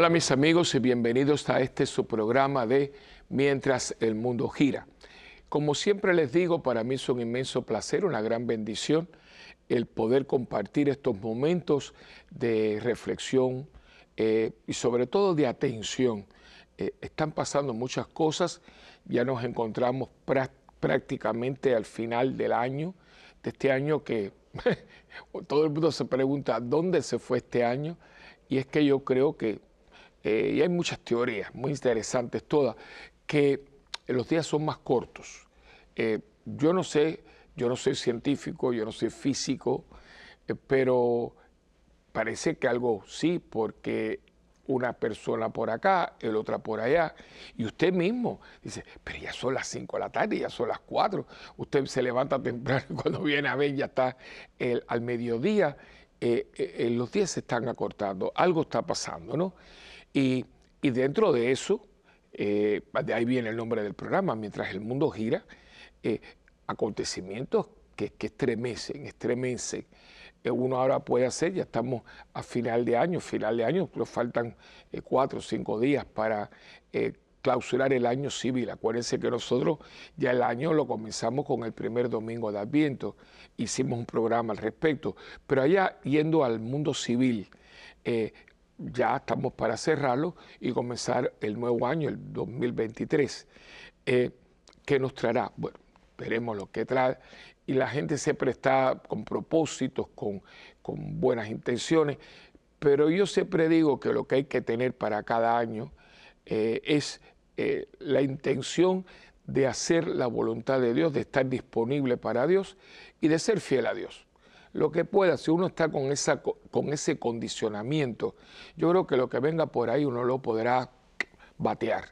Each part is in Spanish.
Hola mis amigos y bienvenidos a este su programa de Mientras el mundo gira. Como siempre les digo, para mí es un inmenso placer, una gran bendición el poder compartir estos momentos de reflexión eh, y sobre todo de atención. Eh, están pasando muchas cosas, ya nos encontramos prácticamente al final del año, de este año que todo el mundo se pregunta dónde se fue este año y es que yo creo que eh, y hay muchas teorías muy interesantes todas, que los días son más cortos. Eh, yo no sé, yo no soy científico, yo no soy físico, eh, pero parece que algo sí, porque una persona por acá, el otra por allá, y usted mismo dice, pero ya son las 5 de la tarde, ya son las 4, usted se levanta temprano y cuando viene a ver ya está al mediodía, los días se están acortando, algo está pasando, ¿no? Y, dentro de eso, eh, de ahí viene el nombre del programa, mientras el mundo gira, eh, acontecimientos que, estremecen, estremecen. Eh, uno ahora puede hacer, ya estamos a final de año, final de año, pero faltan cuatro o cinco días para clausurar el año civil. Acuérdense que nosotros ya el año lo comenzamos con el primer domingo de Adviento, hicimos un programa al respecto, pero allá yendo al mundo civil, ya estamos para cerrarlo y comenzar el nuevo año, el 2023. Eh, ¿Qué nos traerá? Bueno, veremos lo que trae. Y la gente siempre está con propósitos, con, buenas intenciones, pero yo siempre digo que lo que hay que tener para cada año eh, es eh, la intención de hacer la voluntad de Dios, de estar disponible para Dios y de ser fiel a Dios lo que pueda, si uno está con, esa, con ese condicionamiento, yo creo que lo que venga por ahí uno lo podrá batear.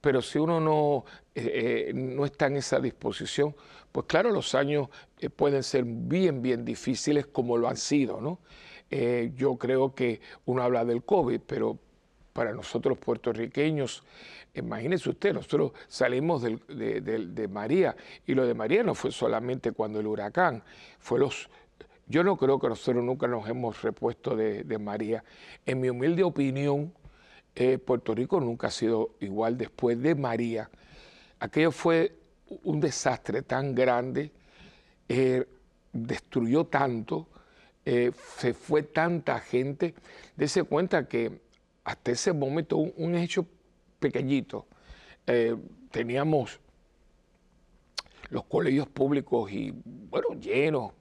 Pero si uno no, eh, eh, no está en esa disposición, pues claro, los años eh, pueden ser bien, bien difíciles como lo han sido, ¿no? yo creo que uno habla del COVID, pero para nosotros puertorriqueños, imagínese usted, nosotros salimos de, de, María y lo de María no fue solamente cuando el huracán, fue los, yo no creo que nosotros nunca nos hemos repuesto de, María. En mi humilde opinión, eh, Puerto Rico nunca ha sido igual después de María. Aquello fue un desastre tan grande, eh, destruyó tanto, eh, se fue tanta gente. Dese cuenta que hasta ese momento, un, un hecho pequeñito, teníamos los colegios públicos y, bueno, llenos,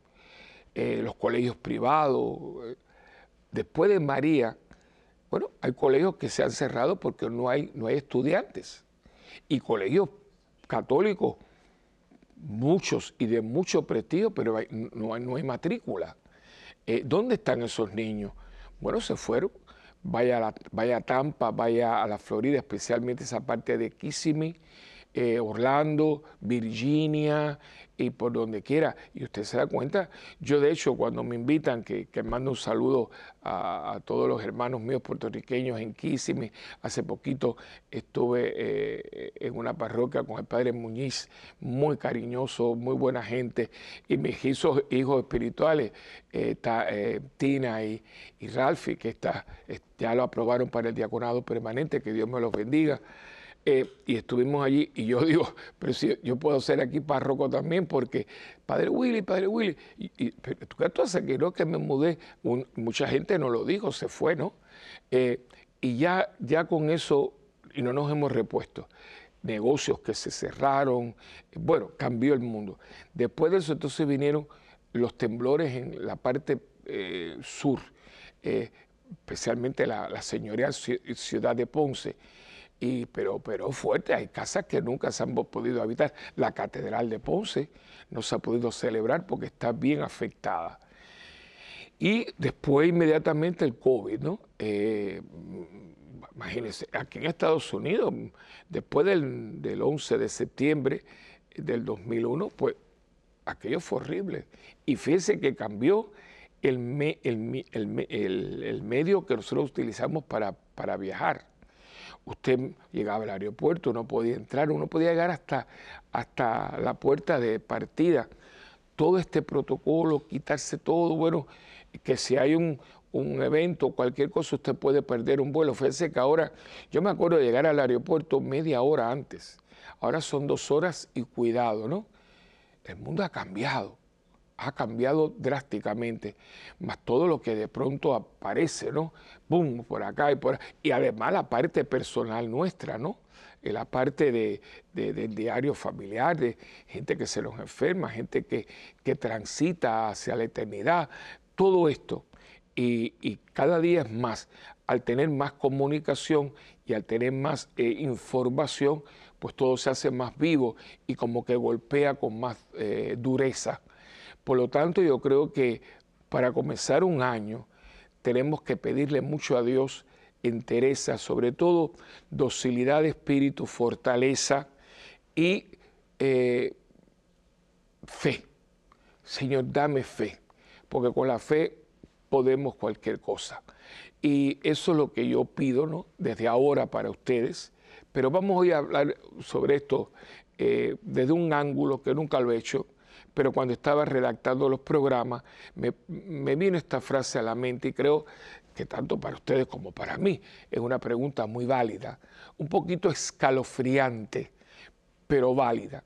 eh, los colegios privados. Eh, después de María, bueno, hay colegios que se han cerrado porque no hay, no hay estudiantes. Y colegios católicos, muchos y de mucho prestigio, pero no, hay, no hay matrícula. Eh, ¿Dónde están esos niños? Bueno, se fueron. Vaya vaya a Tampa, vaya a la Florida, especialmente esa parte de Kissimmee, Orlando, Virginia, y por donde quiera. Y usted se da cuenta, yo de hecho cuando me invitan, que, que mando un saludo a, todos los hermanos míos puertorriqueños en Kissimmee, hace poquito estuve eh, en una parroquia con el padre Muñiz, muy cariñoso, muy buena gente, y mis hijos, hijos espirituales, eh, eh, Tina y, y Ralphie, que está, ya lo aprobaron para el diaconado permanente, que Dios me los bendiga. Eh, y estuvimos allí y yo digo, pero si yo puedo ser aquí párroco también porque Padre Willy, Padre Willy, y, ¿tú qué tú haces? Que no que me mudé, mucha gente no lo dijo, se fue, ¿no? Eh, y ya, ya con eso, y no nos hemos repuesto, negocios que se cerraron, bueno, cambió el mundo. Después de eso entonces vinieron los temblores en la parte eh, sur, especialmente la, la señoría ciudad de Ponce y, pero, pero fuerte, hay casas que nunca se han podido habitar. La Catedral de Ponce no se ha podido celebrar porque está bien afectada. Y después inmediatamente el COVID, ¿no? Eh, imagínense, aquí en Estados Unidos, después del, del 11 de septiembre del 2001, pues aquello fue horrible. Y fíjense que cambió el, el, el, el medio que nosotros utilizamos para, para viajar usted llegaba al aeropuerto, no podía entrar, uno podía llegar hasta, hasta la puerta de partida. todo este protocolo, quitarse todo, bueno, que si hay un, un evento, cualquier cosa, usted puede perder un vuelo. Fíjense que ahora, yo me acuerdo de llegar al aeropuerto media hora antes, ahora son dos horas y cuidado, ¿no? El mundo ha cambiado ha cambiado drásticamente, más todo lo que de pronto aparece, ¿no? ¡Bum! Por acá y por. Y además la parte personal nuestra, ¿no? La parte de, del diario familiar, de gente que se nos enferma, gente que, que transita hacia la eternidad, todo esto. Y, cada día es más, al tener más comunicación y al tener más eh, información, pues todo se hace más vivo y como que golpea con más eh, dureza por lo tanto, yo creo que para comenzar un año tenemos que pedirle mucho a Dios entereza, sobre todo docilidad de espíritu, fortaleza y eh, fe. Señor, dame fe, porque con la fe podemos cualquier cosa. Y eso es lo que yo pido ¿no? desde ahora para ustedes. Pero vamos hoy a hablar sobre esto eh, desde un ángulo que nunca lo he hecho, pero cuando estaba redactando los programas me, vino esta frase a la mente y creo que tanto para ustedes como para mí es una pregunta muy válida, un poquito escalofriante, pero válida,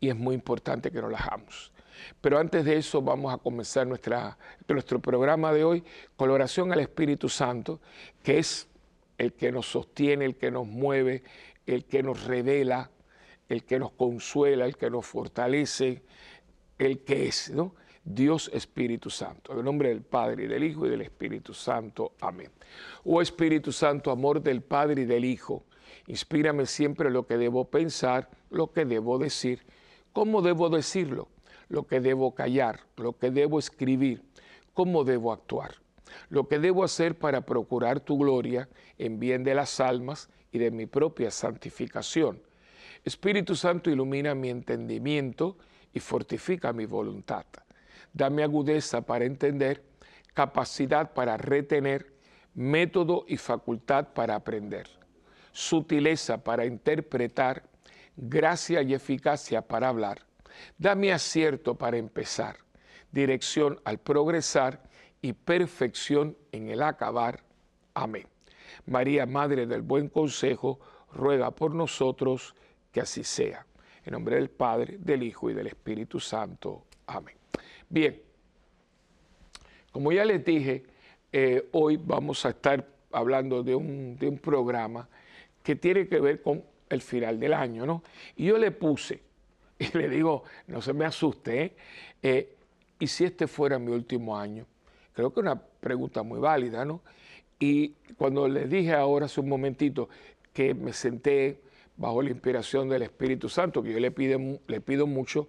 y es muy importante que nos la hagamos. Pero antes de eso vamos a comenzar nuestra, nuestro programa de hoy con oración al Espíritu Santo, que es el que nos sostiene, el que nos mueve, el que nos revela, el que nos consuela, el que nos fortalece, el que es, ¿no? Dios Espíritu Santo. En el nombre del Padre y del Hijo y del Espíritu Santo. Amén. Oh Espíritu Santo, amor del Padre y del Hijo, inspírame siempre lo que debo pensar, lo que debo decir, cómo debo decirlo, lo que debo callar, lo que debo escribir, cómo debo actuar, lo que debo hacer para procurar tu gloria en bien de las almas y de mi propia santificación. Espíritu Santo, ilumina mi entendimiento y fortifica mi voluntad. Dame agudeza para entender, capacidad para retener, método y facultad para aprender, sutileza para interpretar, gracia y eficacia para hablar. Dame acierto para empezar, dirección al progresar y perfección en el acabar. Amén. María, Madre del Buen Consejo, ruega por nosotros que así sea. En nombre del Padre, del Hijo y del Espíritu Santo. Amén. Bien, como ya les dije, eh, hoy vamos a estar hablando de un, programa que tiene que ver con el final del año, ¿no? Y yo le puse, y le digo, no se me asuste, ¿eh? ¿eh? y si este fuera mi último año? Creo que es una pregunta muy válida, ¿no? Y cuando les dije ahora hace un momentito que me senté bajo la inspiración del Espíritu Santo, que yo le, le pido mucho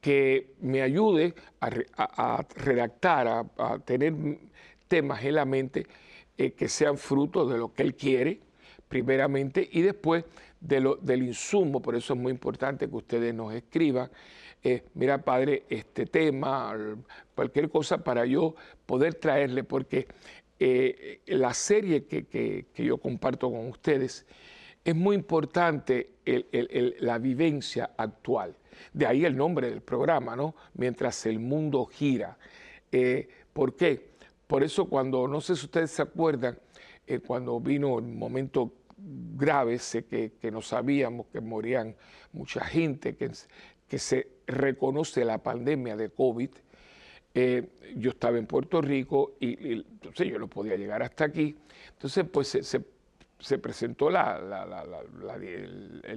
que me ayude a, redactar, a, tener temas en la mente eh, que sean fruto de lo que Él quiere, primeramente, y después de lo, del insumo. Por eso es muy importante que ustedes nos escriban. Eh, mira, Padre, este tema, cualquier cosa para yo poder traerle, porque eh, la serie que, que yo comparto con ustedes, es muy importante la vivencia actual. De ahí el nombre del programa, ¿no? Mientras el mundo gira. Eh, ¿Por qué? Por eso cuando, no sé si ustedes se acuerdan, eh, cuando vino el momento grave, sé que, no sabíamos que morían mucha gente, que, que se reconoce la pandemia de COVID, eh, yo estaba en Puerto Rico y, entonces yo no podía llegar hasta aquí. Entonces, pues se se presentó el,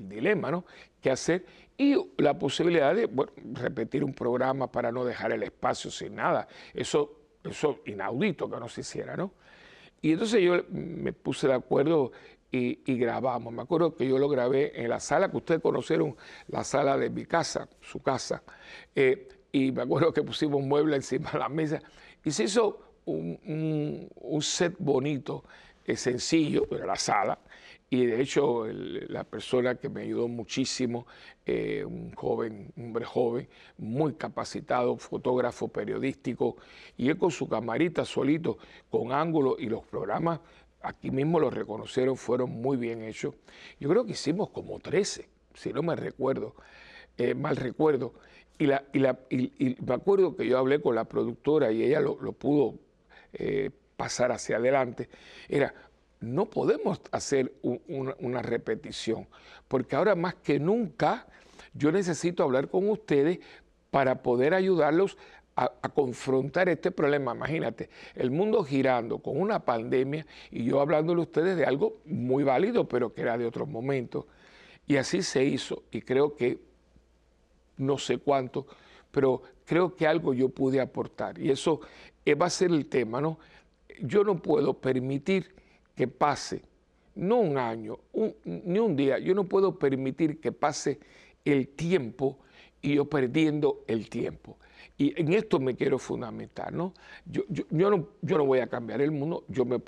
dilema, ¿no? ¿Qué hacer? Y la posibilidad de repetir un programa para no dejar el espacio sin nada. Eso, eso inaudito que no se hiciera, ¿no? Y entonces yo me puse de acuerdo y, grabamos. Me acuerdo que yo lo grabé en la sala que ustedes conocieron, la sala de mi casa, su casa. Eh, y me acuerdo que pusimos un mueble encima de la mesa y se hizo un set bonito es sencillo, pero la sala. Y de hecho, la persona que me ayudó muchísimo, eh, un joven, un hombre joven, muy capacitado, fotógrafo, periodístico, y él con su camarita solito, con ángulo, y los programas, aquí mismo los reconocieron, fueron muy bien hechos. Yo creo que hicimos como 13, si no me recuerdo, eh, mal recuerdo. Y, la, y, me acuerdo que yo hablé con la productora y ella lo, pudo eh, pasar hacia adelante. Era, no podemos hacer una repetición, porque ahora más que nunca yo necesito hablar con ustedes para poder ayudarlos a, confrontar este problema. Imagínate, el mundo girando con una pandemia y yo hablándole a ustedes de algo muy válido, pero que era de otros momentos. Y así se hizo, y creo que no sé cuánto, pero creo que algo yo pude aportar. Y eso eh, va a ser el tema, ¿no? Yo no puedo permitir que pase, no un año, ni un día, yo no puedo permitir que pase el tiempo y yo perdiendo el tiempo. Y en esto me quiero fundamentar, ¿no? Yo, no, voy a cambiar el mundo, yo me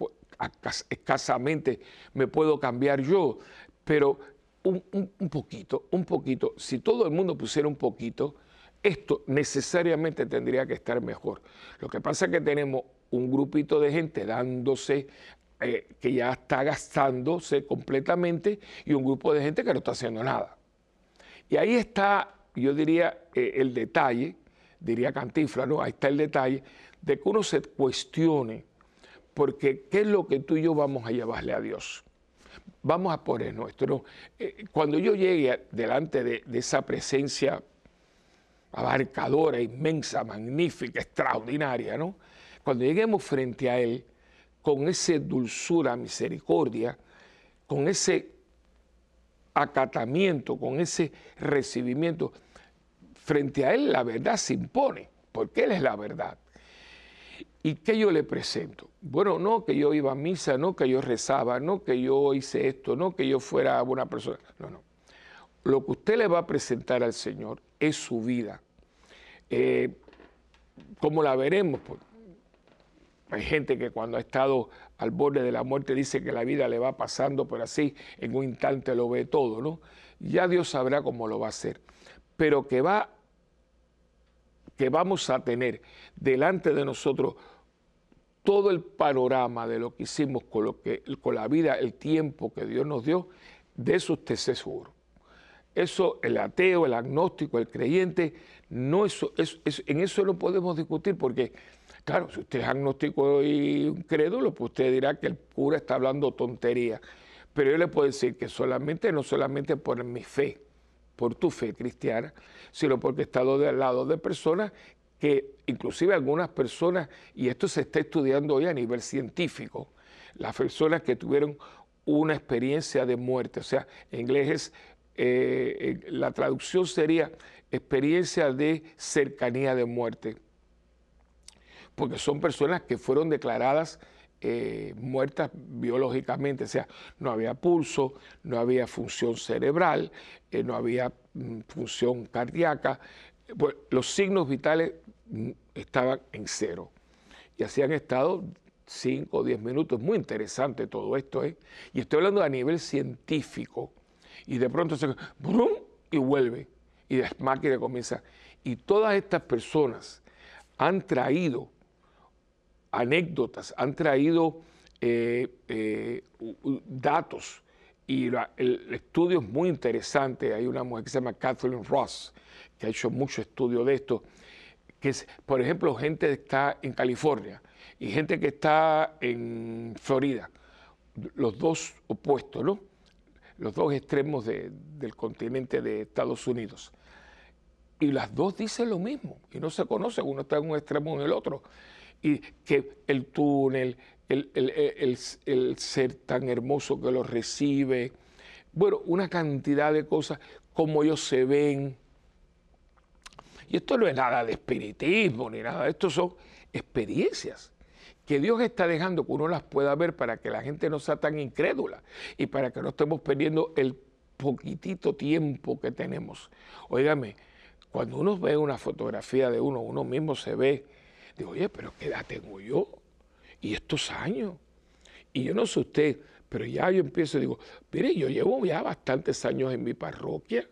escasamente me puedo cambiar yo, pero un, poquito, un poquito, si todo el mundo pusiera un poquito, esto necesariamente tendría que estar mejor. Lo que pasa es que tenemos un grupito de gente dándose, eh, que ya está gastándose completamente, y un grupo de gente que no está haciendo nada. Y ahí está, yo diría, eh, el detalle, diría Cantifla, ¿no? Ahí está el detalle de que uno se cuestione, porque ¿qué es lo que tú y yo vamos a llevarle a Dios? vamos a poner nuestro. Eh, cuando yo llegue delante de, esa presencia abarcadora, inmensa, magnífica, extraordinaria, ¿no? Cuando lleguemos frente a Él, con ese dulzura, misericordia, con ese acatamiento, con ese recibimiento, frente a Él la verdad se impone, porque Él es la verdad. ¿Y qué yo le presento? Bueno, no que yo iba a misa, no que yo rezaba, no que yo hice esto, no que yo fuera buena persona. No, no. Lo que usted le va a presentar al Señor es su vida. Eh, ¿Cómo la veremos? Hay gente que cuando ha estado al borde de la muerte dice que la vida le va pasando, pero así en un instante lo ve todo, ¿no? Ya Dios sabrá cómo lo va a hacer. Pero que va que vamos a tener delante de nosotros todo el panorama de lo que hicimos con, lo que, con la vida, el tiempo que Dios nos dio, de eso usted se. Eso el ateo, el agnóstico, el creyente, no eso, en eso no podemos discutir porque, claro, si usted es agnóstico y un crédulo, pues usted dirá que el cura está hablando tontería. Pero yo le puedo decir que solamente, no solamente por mi fe, por tu fe cristiana, sino porque he estado del lado de personas que inclusive algunas personas, y esto se está estudiando hoy a nivel científico, las personas que tuvieron una experiencia de muerte, o sea, en inglés es, eh, la traducción sería experiencia de cercanía de muerte, porque son personas que fueron declaradas eh, muertas biológicamente, o sea, no había pulso, no había función cerebral, eh, no había mm, función cardíaca, pues, los signos vitales mm, estaban en cero. Y así han estado 5 o 10 minutos. Muy interesante todo esto, ¿eh? Y estoy hablando a nivel científico. Y de pronto se... ¡brum! Y vuelve. Y la máquina comienza. Y todas estas personas han traído anécdotas, han traído eh, eh, datos y el estudio es muy interesante. Hay una mujer que se llama Kathleen Ross, que ha hecho mucho estudio de esto, que es, por ejemplo, gente que está en California y gente que está en Florida, los dos opuestos, ¿no? Los dos extremos del continente de Estados Unidos. Y las dos dicen lo mismo, y no se conocen, uno está en un extremo o en el otro y que el túnel, el, ser tan hermoso que los recibe, bueno, una cantidad de cosas, como ellos se ven. Y esto no es nada de espiritismo ni nada, esto son experiencias que Dios está dejando que uno las pueda ver para que la gente no sea tan incrédula y para que no estemos perdiendo el poquitito tiempo que tenemos. Óigame, cuando uno ve una fotografía de uno, uno mismo se ve Digo, oye, pero ¿qué edad tengo yo? Y estos años. Y yo no sé usted, pero ya yo empiezo y digo, mire, yo llevo ya bastantes años en mi parroquia.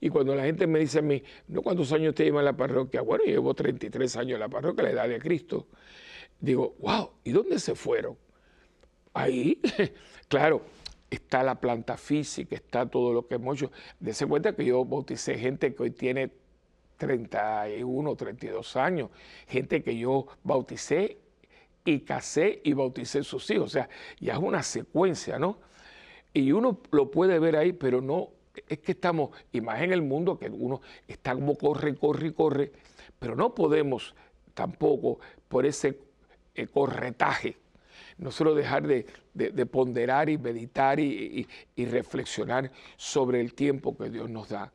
Y cuando la gente me dice a mí, no, ¿cuántos años te lleva en la parroquia? Bueno, yo llevo 33 años en la parroquia, la edad de Cristo. Digo, wow, ¿y dónde se fueron? Ahí, claro, está la planta física, está todo lo que hemos hecho. Dese cuenta que yo bauticé gente que hoy tiene 31, 32 años, gente que yo bauticé y casé y bauticé sus hijos, o sea, ya es una secuencia, ¿no? Y uno lo puede ver ahí, pero no, es que estamos, y más en el mundo, que uno está como corre, corre, corre, pero no podemos tampoco por ese eh, corretaje, nosotros dejar de, ponderar y meditar y, reflexionar sobre el tiempo que Dios nos da.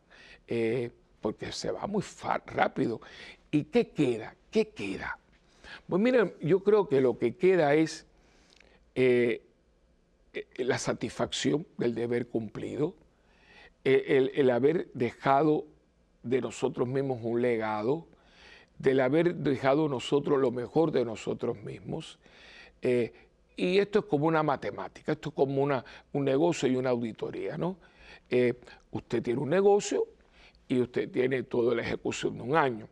Eh, porque se va muy rápido. ¿Y qué queda? ¿Qué queda? Pues miren, yo creo que lo que queda es eh, eh, la satisfacción del deber cumplido, eh, el, haber dejado de nosotros mismos un legado, del haber dejado nosotros lo mejor de nosotros mismos. y esto es como una matemática, esto es como una, un negocio y una auditoría, ¿no? usted tiene un negocio, y usted tiene toda la ejecución de un año.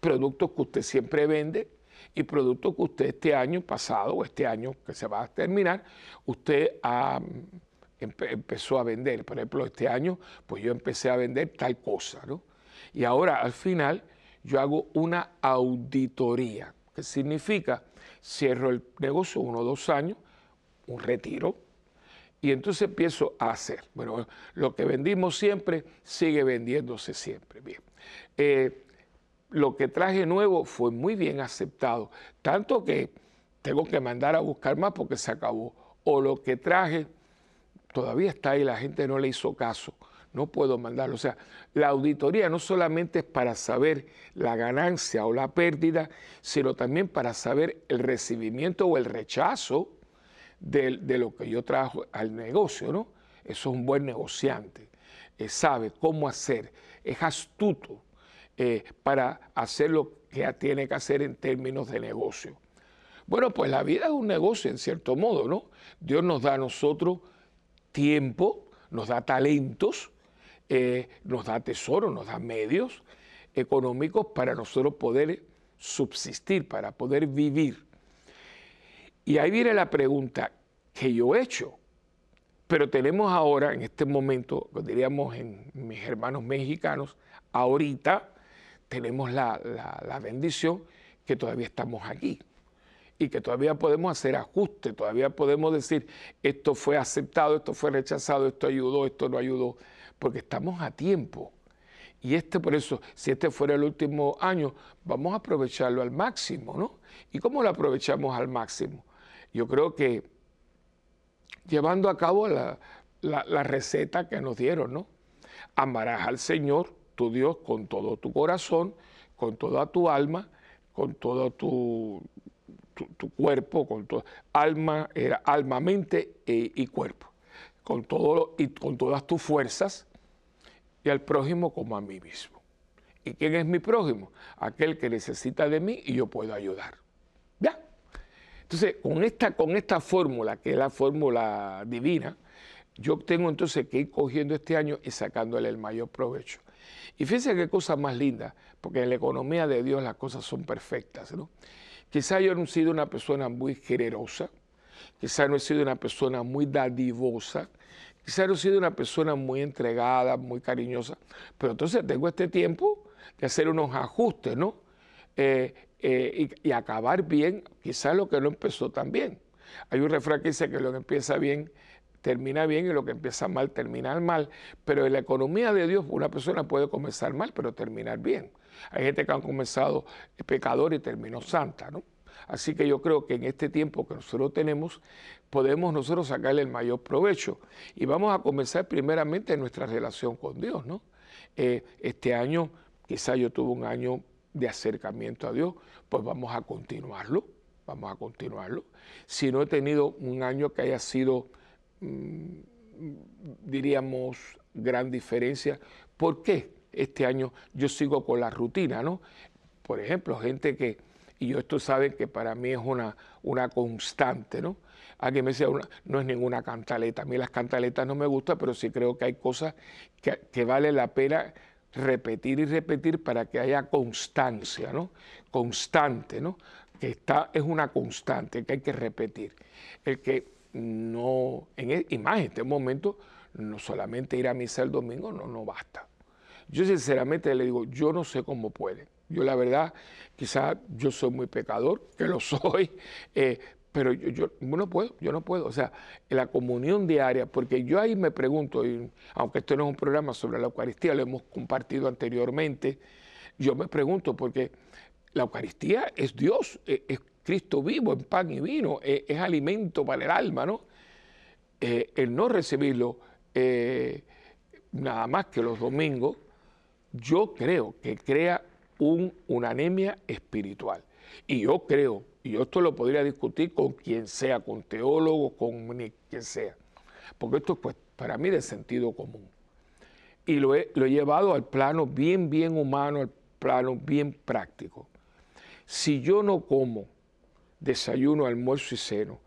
Productos que usted siempre vende y productos que usted este año pasado o este año que se va a terminar, usted empezó a vender. Por ejemplo, este año, pues yo empecé a vender tal cosa, ¿no? Y ahora al final yo hago una auditoría, que significa cierro el negocio uno o dos años, un retiro, y entonces empiezo a hacer. Bueno, lo que vendimos siempre sigue vendiéndose siempre. Bien. Eh, lo que traje nuevo fue muy bien aceptado, tanto que tengo que mandar a buscar más porque se acabó. O lo que traje todavía está ahí, la gente no le hizo caso, no puedo mandarlo. O sea, la auditoría no solamente es para saber la ganancia o la pérdida, sino también para saber el recibimiento o el rechazo de, lo que yo trajo al negocio, ¿no? Eso es un buen negociante, eh, sabe cómo hacer, es astuto eh, para hacer lo que tiene que hacer en términos de negocio. Bueno, pues la vida es un negocio en cierto modo, ¿no? Dios nos da a nosotros tiempo, nos da talentos, eh, nos da tesoro, nos da medios económicos para nosotros poder subsistir, para poder vivir. Y ahí viene la pregunta que yo he hecho. Pero tenemos ahora, en este momento, diríamos en mis hermanos mexicanos, ahorita tenemos la, bendición que todavía estamos aquí y que todavía podemos hacer ajustes, todavía podemos decir esto fue aceptado, esto fue rechazado, esto ayudó, esto no ayudó, porque estamos a tiempo. Y este, por eso, si este fuera el último año, vamos a aprovecharlo al máximo, ¿no? ¿Y cómo lo aprovechamos al máximo? Yo creo que llevando a cabo la, receta que nos dieron, ¿no? Amarás al Señor, tu Dios, con todo tu corazón, con toda tu alma, con todo tu, tu, cuerpo, con tu alma, era alma, mente e, y cuerpo, con todo y con todas tus fuerzas, y al prójimo como a mí mismo. ¿Y quién es mi prójimo? Aquel que necesita de mí y yo puedo ayudar. Entonces, con esta, con esta fórmula, que es la fórmula divina, yo tengo entonces que ir cogiendo este año y sacándole el mayor provecho. Y fíjense qué cosa más linda, porque en la economía de Dios las cosas son perfectas. ¿no? Quizá yo no he sido una persona muy generosa, quizá no he sido una persona muy dadivosa, quizá no he sido una persona muy entregada, muy cariñosa, pero entonces tengo este tiempo de hacer unos ajustes, ¿no? Eh, eh, y, acabar bien, quizás lo que no empezó tan bien. Hay un refrán que dice que lo que empieza bien termina bien y lo que empieza mal termina mal, pero en la economía de Dios una persona puede comenzar mal pero terminar bien. Hay gente que ha comenzado pecador y terminó santa, ¿no? Así que yo creo que en este tiempo que nosotros tenemos, podemos nosotros sacarle el mayor provecho. Y vamos a comenzar primeramente en nuestra relación con Dios, ¿no? Eh, este año, quizá yo tuve un año de acercamiento a Dios, pues vamos a continuarlo, vamos a continuarlo. Si no he tenido un año que haya sido, mm, diríamos, gran diferencia, ¿por qué este año yo sigo con la rutina, no? Por ejemplo, gente que, y yo esto saben que para mí es una, una constante, ¿no? Alguien me decía, no es ninguna cantaleta, a mí las cantaletas no me gustan, pero sí creo que hay cosas que, que vale la pena repetir y repetir para que haya constancia, ¿no? Constante, ¿no? Que está, es una constante que hay que repetir. El que no, en, e, y más en este momento, no solamente ir a misa el domingo no, no basta. Yo sinceramente le digo, yo no sé cómo puede. Yo la verdad, quizás yo soy muy pecador, que lo soy, eh, pero yo, no puedo, yo no puedo. O sea, la comunión diaria, porque yo ahí me pregunto, y aunque esto no es un programa sobre la Eucaristía, lo hemos compartido anteriormente, yo me pregunto, porque la Eucaristía es Dios, e, es, Cristo vivo en pan y vino, e, es, alimento para el alma, ¿no? Eh, el no recibirlo nada más que los domingos, yo creo que crea un, una anemia espiritual. Y yo creo y yo esto lo podría discutir con quien sea, con teólogos, con quien sea, porque esto es pues, para mí de sentido común. Y lo he, lo he llevado al plano bien, bien humano, al plano bien práctico. Si yo no como desayuno, almuerzo y ceno,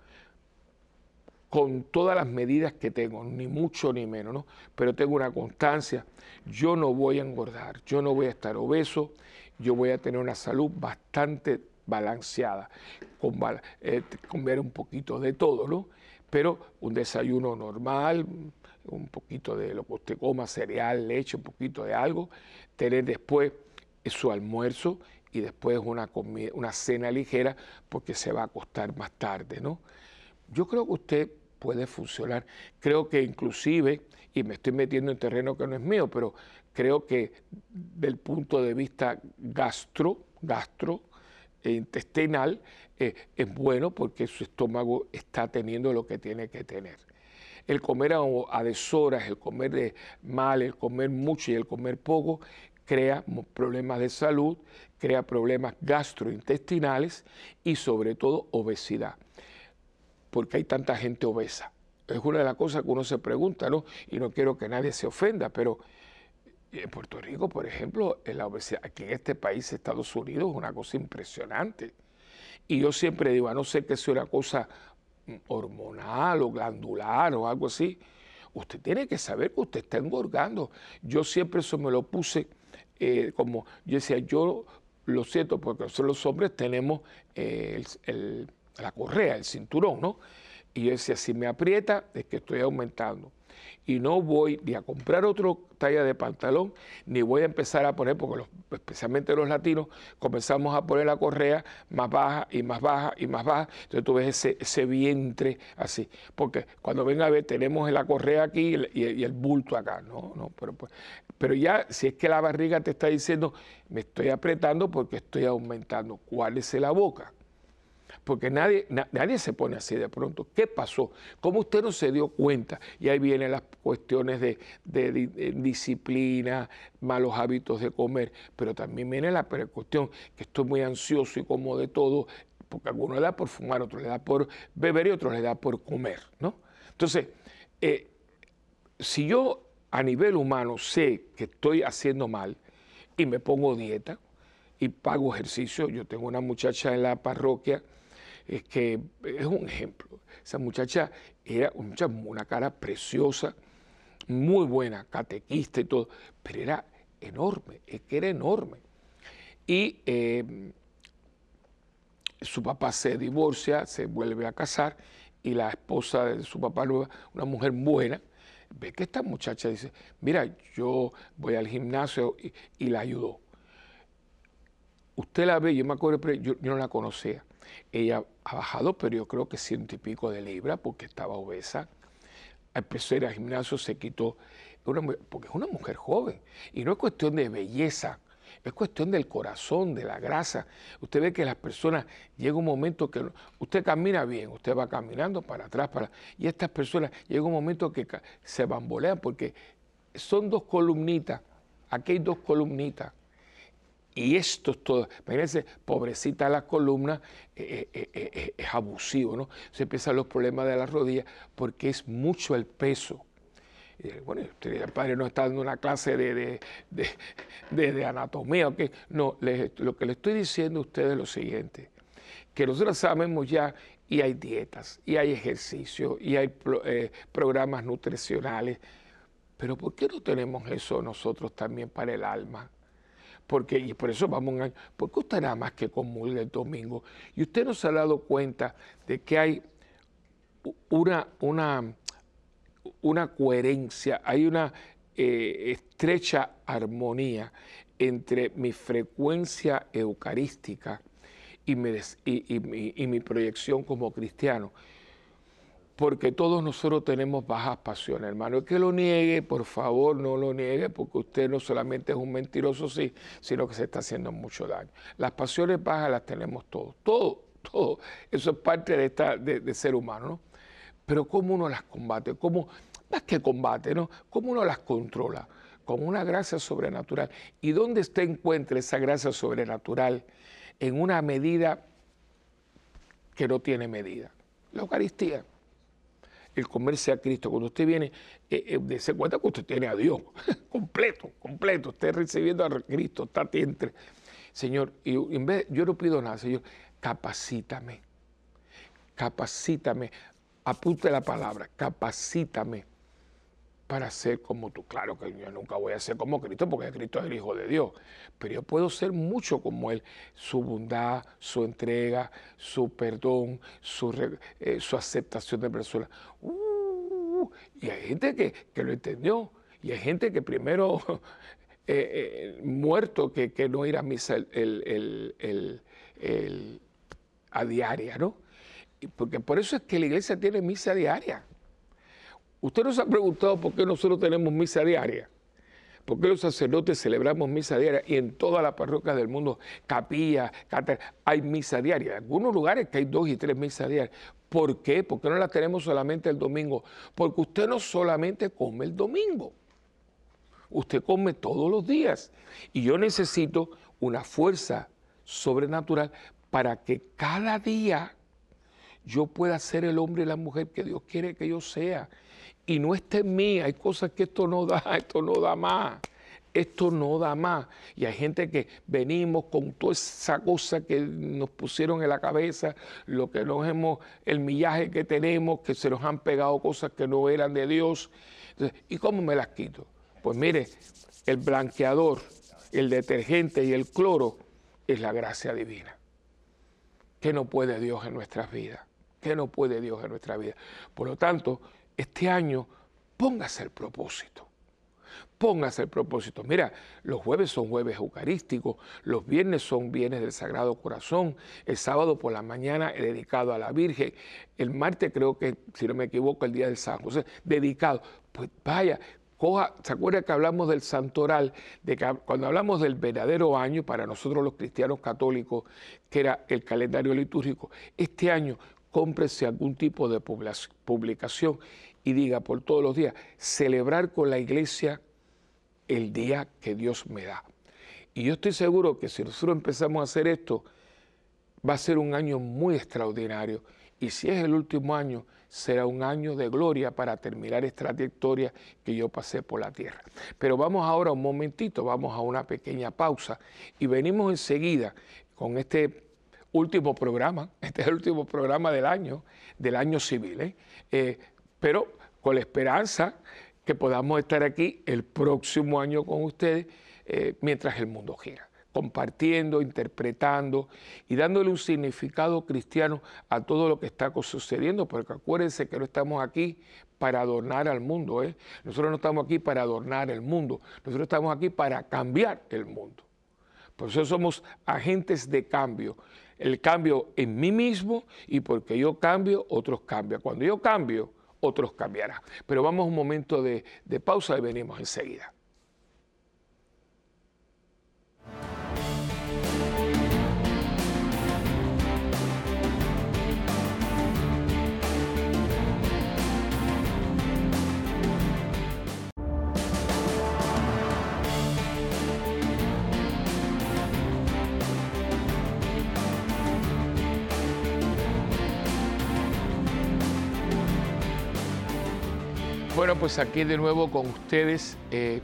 con todas las medidas que tengo, ni mucho ni menos, ¿no? pero tengo una constancia, yo no voy a engordar, yo no voy a estar obeso, yo voy a tener una salud bastante balanceada, con, eh, comer un poquito de todo, ¿no? Pero un desayuno normal, un poquito de lo que usted coma, cereal, leche, un poquito de algo, tener después su almuerzo y después una, una cena ligera porque se va a acostar más tarde, ¿no? Yo creo que usted puede funcionar. Creo que inclusive, y me estoy metiendo en terreno que no es mío, pero creo que del punto de vista gastro, gastro, intestinal eh, es bueno porque su estómago está teniendo lo que tiene que tener. El comer a, a deshoras, el comer mal, el comer mucho y el comer poco crea problemas de salud, crea problemas gastrointestinales y sobre todo obesidad. Porque hay tanta gente obesa. Es una de las cosas que uno se pregunta, ¿no? Y no quiero que nadie se ofenda, pero en Puerto Rico, por ejemplo, aquí en este país, Estados Unidos, es una cosa impresionante. Y yo siempre digo, a no ser que sea una cosa hormonal o glandular o algo así, usted tiene que saber que usted está engorgando. Yo siempre eso me lo puse eh, como, yo decía, yo lo siento porque nosotros los hombres tenemos eh, la correa, el cinturón, ¿no? Y yo decía, si me aprieta, es que estoy aumentando y no voy ni a comprar otra talla de pantalón, ni voy a empezar a poner, porque especialmente los latinos, comenzamos a poner la correa más baja y más baja y más baja, entonces tú ves ese, ese vientre así, porque cuando venga a ver tenemos la correa aquí y, el bulto acá, no, no, pero, pues, pero ya si es que la barriga te está diciendo, me estoy apretando porque estoy aumentando, ¿cuál es la boca? Porque nadie, nadie se pone así de pronto. ¿Qué pasó? ¿Cómo usted no se dio cuenta? Y ahí vienen las cuestiones de, disciplina, malos hábitos de comer, pero también viene la cuestión que estoy muy ansioso y como de todo, porque a alguno le da por fumar, otro le da por beber y otro le da por comer, ¿no? Entonces, eh, si yo a nivel humano sé que estoy haciendo mal y me pongo dieta y pago ejercicio, yo tengo una muchacha en la parroquia es que es un ejemplo. Esa muchacha era una cara preciosa, muy buena, catequista y todo, pero era enorme, es que era enorme. Y eh, su papá se divorcia, se vuelve a casar y la esposa de su papá nueva, una mujer buena, ve que esta muchacha dice, mira, yo voy al gimnasio y, la ayudó. Usted la ve, yo me acuerdo, pero yo no la conocía. Ella ha bajado, pero yo creo que ciento y pico de libras porque estaba obesa. Empezó a ir al gimnasio, se quitó, porque es una mujer joven. Y no es cuestión de belleza, es cuestión del corazón, de la grasa. Usted ve que las personas llega un momento que usted camina bien, usted va caminando para atrás, para y estas personas llega un momento que se bambolean porque son dos columnitas, aquí hay dos columnitas y esto es todo. Imagínense, pobrecita la columna, eh, eh, eh, es abusivo, ¿no? Se empiezan los problemas de la rodilla porque es mucho el peso. bueno, usted, el padre no está dando una clase de, de, anatomía, ¿ok? No, lo que le estoy diciendo a ustedes es lo siguiente, que nosotros sabemos ya, y hay dietas, y hay ejercicio, y hay programas nutricionales, pero ¿por qué no tenemos eso nosotros también para el alma? Porque, y por eso vamos a porque usted nada más que comulga el domingo y usted no se ha dado cuenta de que hay una, una, una coherencia, hay una, eh, estrecha armonía entre mi frecuencia eucarística y mi, proyección como cristiano. Porque todos nosotros tenemos bajas pasiones, hermano. Es que lo niegue, por favor, no lo niegue, porque usted no solamente es un mentiroso, sí, sino que se está haciendo mucho daño. Las pasiones bajas las tenemos todos, todo, todo. Eso es parte de, esta, de, ser humano, ¿no? Pero ¿cómo uno las combate? ¿Cómo, más que combate, ¿no? ¿Cómo uno las controla? Con una gracia sobrenatural. ¿Y dónde usted encuentra esa gracia sobrenatural? En una medida que no tiene medida. La Eucaristía. El comerse a Cristo. Cuando usted viene, eh, eh se cuenta que usted tiene a Dios. completo, completo. Usted recibiendo a Cristo, está entre. Señor, y en vez, yo no pido nada, Señor, capacítame. Capacítame. Apunte la palabra, capacítame para ser como tú. Claro que yo nunca voy a ser como Cristo porque Cristo es el Hijo de Dios, pero yo puedo ser mucho como Él. Su bondad, su entrega, su perdón, su, eh, aceptación de personas. Uh, y hay gente que, lo entendió. Y hay gente que primero eh, eh, muerto que, no ir a misa a diaria, ¿no? Porque por eso es que la iglesia tiene misa diaria. Usted nos ha preguntado por qué nosotros tenemos misa diaria. ¿Por qué los sacerdotes celebramos misa diaria? Y en todas las parroquias del mundo, capilla, hay misa diaria. En algunos lugares que hay dos y tres misas diarias. ¿Por qué? Porque no las tenemos solamente el domingo. Porque usted no solamente come el domingo. Usted come todos los días. Y yo necesito una fuerza sobrenatural para que cada día yo pueda ser el hombre y la mujer que Dios quiere que yo sea y no está en mí, hay cosas que esto no da, esto no da más, esto no da más. Y hay gente que venimos con toda esa cosa que nos pusieron en la cabeza, lo que nos hemos, el millaje que tenemos, que se nos han pegado cosas que no eran de Dios. ¿Y cómo me las quito? Pues mire, el blanqueador, el detergente y el cloro es la gracia divina. ¿Qué no puede Dios en nuestras vidas? ¿Qué no puede Dios en nuestra vida? Por lo tanto, este año póngase el propósito. Póngase el propósito. Mira, los jueves son jueves eucarísticos, los viernes son viernes del Sagrado Corazón, el sábado por la mañana es dedicado a la Virgen, el martes creo que, si no me equivoco, el día del San José, dedicado. Pues vaya, coja, ¿se acuerda que hablamos del santoral? De que cuando hablamos del verdadero año, para nosotros los cristianos católicos, que era el calendario litúrgico, este año cómprese algún tipo de publicación y diga por todos los días, celebrar con la iglesia el día que Dios me da. Y yo estoy seguro que si nosotros empezamos a hacer esto, va a ser un año muy extraordinario. Y si es el último año, será un año de gloria para terminar esta trayectoria que yo pasé por la tierra. Pero vamos ahora un momentito, vamos a una pequeña pausa y venimos enseguida con este último programa, este es el último programa del año, del año civil, ¿eh? Eh, pero con la esperanza que podamos estar aquí el próximo año con ustedes eh, mientras el mundo gira, compartiendo, interpretando y dándole un significado cristiano a todo lo que está sucediendo, porque acuérdense que no estamos aquí para adornar al mundo, nosotros no estamos aquí para adornar el mundo, nosotros estamos aquí para cambiar el mundo. Por eso somos agentes de cambio el cambio en mí mismo y porque yo cambio, otros cambian. Cuando yo cambio, otros cambiarán. Pero vamos a un momento de, de pausa y venimos enseguida. Bueno, pues aquí de nuevo con ustedes. Eh,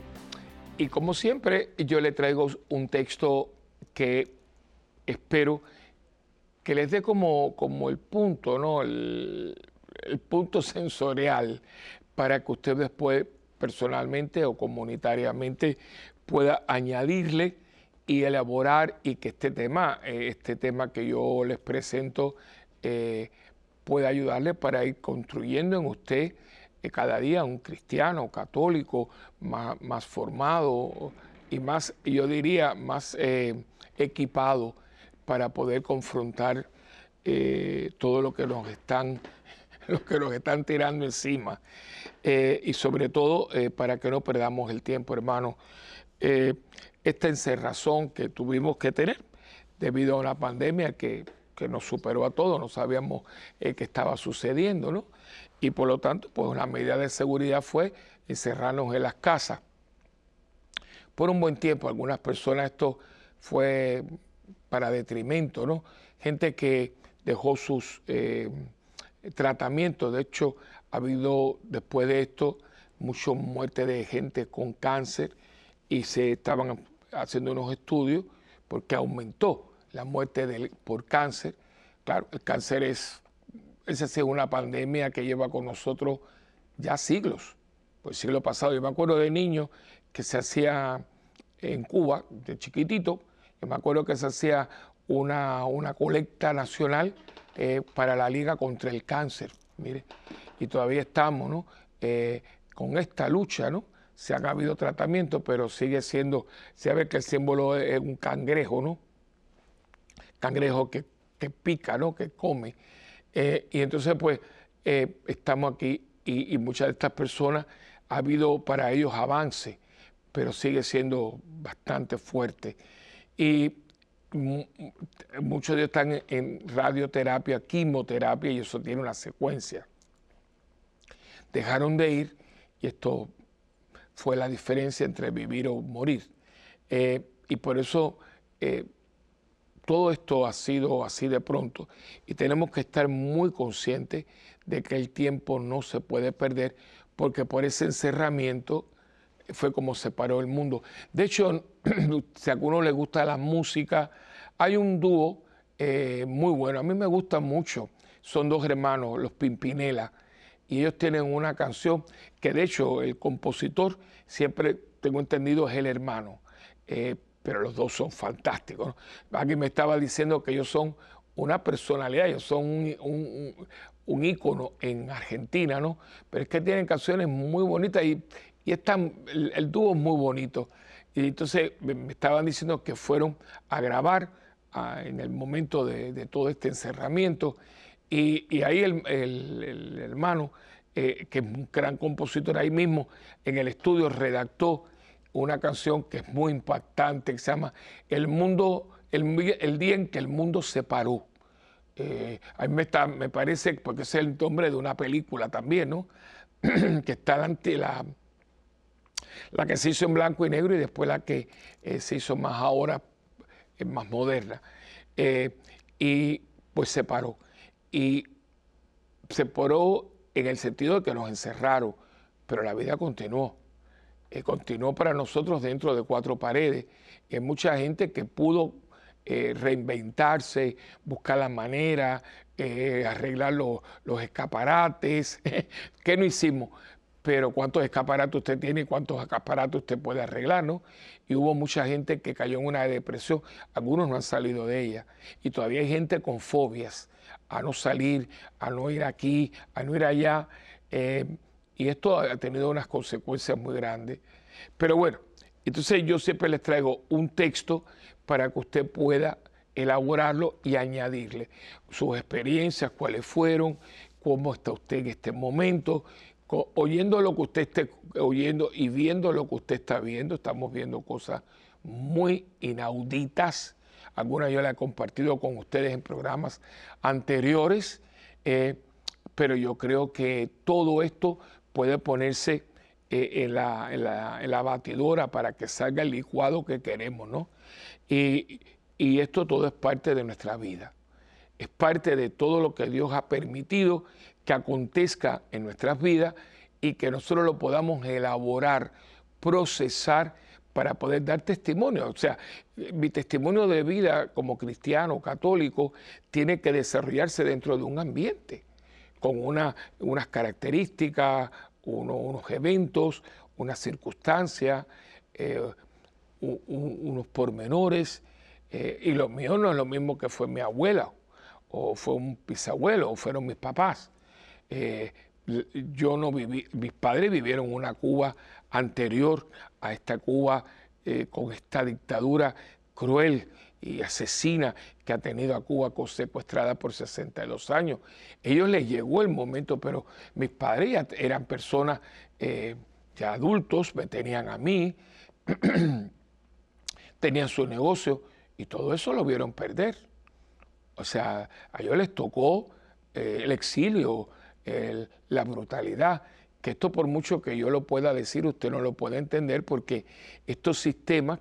y como siempre, yo le traigo un texto que espero que les dé como, como el punto, ¿no? El, punto sensorial para que usted después personalmente o comunitariamente pueda añadirle y elaborar y que este tema, eh, este tema que yo les presento, eh, pueda ayudarle para ir construyendo en usted eh, cada día un cristiano, católico, más, formado y más, yo diría, más eh, equipado para poder confrontar eh, todo lo que nos están lo que nos están tirando encima y sobre todo para que no perdamos el tiempo, hermano. esta encerrazón que tuvimos que tener debido a una pandemia que, que nos superó a todos, no sabíamos qué estaba sucediendo, ¿no? Y por lo tanto, pues una medida de seguridad fue encerrarnos en las casas. Por un buen tiempo, algunas personas esto fue para detrimento, ¿no? Gente que dejó sus eh, tratamientos, de hecho, ha habido después de esto muchas muertes de gente con cáncer y se estaban haciendo unos estudios porque aumentó la muerte por cáncer. Claro, el cáncer es esa es una pandemia que lleva con nosotros ya siglos. Pues siglo pasado, yo me acuerdo de niños que se hacía en Cuba, de chiquitito, yo me acuerdo que se hacía una, una colecta nacional eh, para la Liga contra el Cáncer, mire, y todavía estamos, ¿no? Eh, con esta lucha, ¿no? Se han habido tratamientos, pero sigue siendo, se ve que el símbolo es un cangrejo, ¿no? Cangrejo que, que pica, ¿no? Que come. Eh, y entonces, pues, eh, estamos aquí y, muchas de estas personas ha habido para ellos avance, pero sigue siendo bastante fuerte. Y muchos de ellos están en radioterapia, quimioterapia, y eso tiene una secuencia. Dejaron de ir y esto fue la diferencia entre vivir o morir. Eh, y por eso todo esto ha sido así de pronto y tenemos que estar muy conscientes de que el tiempo no se puede perder porque por ese encerramiento fue como se paró el mundo. De hecho, si a alguno le gusta la música, hay un dúo eh, muy bueno, a mí me gusta mucho, son dos hermanos, los Pimpinela, y ellos tienen una canción que de hecho el compositor siempre tengo entendido es el hermano. Eh, pero los dos son fantásticos. Aquí me estaba diciendo que ellos son una personalidad, ellos son un, un, ícono en Argentina, ¿no? Pero es que tienen canciones muy bonitas y, y están, el, dúo es muy bonito. Y entonces me estaban diciendo que fueron a grabar en el momento de, todo este encerramiento. Y, ahí el, hermano, eh, que es un gran compositor, ahí mismo en el estudio redactó una canción que es muy impactante, que se llama El mundo, el, día en que el mundo se paró. Eh, a mí me, está, me parece, porque es el nombre de una película también, ¿no? que está ante la, la que se hizo en blanco y negro y después la que eh, se hizo más ahora, es más moderna. Eh, y pues se paró. Y se paró en el sentido de que nos encerraron, pero la vida continuó. Eh, continuó para nosotros dentro de cuatro paredes. Hay mucha gente que pudo eh, reinventarse, buscar la manera, eh, arreglar los escaparates. ¿Qué no hicimos? Pero cuántos escaparates usted tiene y cuántos escaparates usted puede arreglar, ¿no? Y hubo mucha gente que cayó en una depresión, algunos no han salido de ella. Y todavía hay gente con fobias a no salir, a no ir aquí, a no ir allá. Y esto ha tenido unas consecuencias muy grandes. Pero bueno, entonces yo siempre les traigo un texto para que usted pueda elaborarlo y añadirle sus experiencias, cuáles fueron, cómo está usted en este momento, oyendo lo que usted esté oyendo y viendo lo que usted está viendo. Estamos viendo cosas muy inauditas. Algunas yo las he compartido con ustedes en programas anteriores, eh, pero yo creo que todo esto puede ponerse eh, en, la, batidora para que salga el licuado que queremos, ¿no? Y, esto todo es parte de nuestra vida, es parte de todo lo que Dios ha permitido que acontezca en nuestras vidas y que nosotros lo podamos elaborar, procesar para poder dar testimonio. O sea, mi testimonio de vida como cristiano, católico, tiene que desarrollarse dentro de un ambiente con unas características, unos eventos, unas circunstancias, eh, unos pormenores. Eh, y lo mío no es lo mismo que fue mi abuela, o fue un bisabuelo, o fueron mis papás. Eh, yo no viví, mis padres vivieron una Cuba anterior a esta Cuba con esta dictadura cruel y asesina que ha tenido a Cuba secuestrada por 62 años. Ellos les llegó el momento, pero mis padres ya eran personas eh, ya adultos, me tenían a mí, tenían su negocio y todo eso lo vieron perder. O sea, a ellos les tocó eh, el exilio, la brutalidad, que esto por mucho que yo lo pueda decir, usted no lo puede entender porque estos sistemas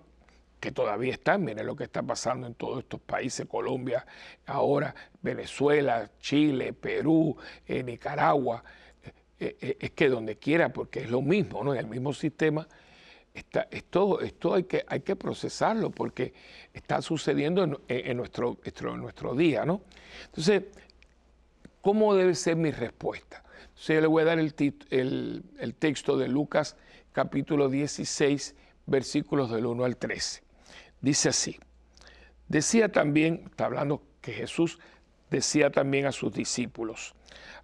que todavía están, miren lo que está pasando en todos estos países, Colombia, ahora Venezuela, Chile, Perú, eh, Nicaragua, eh, eh, es que donde quiera, porque es lo mismo, ¿no? En el mismo sistema, está, esto, esto hay, que, hay que procesarlo porque está sucediendo en, nuestro, en nuestro día, ¿no? Entonces, ¿cómo debe ser mi respuesta? Entonces yo le voy a dar el, el, el texto de Lucas capítulo 16, versículos del 1 al 13. Dice así, decía también, está hablando que Jesús decía también a sus discípulos,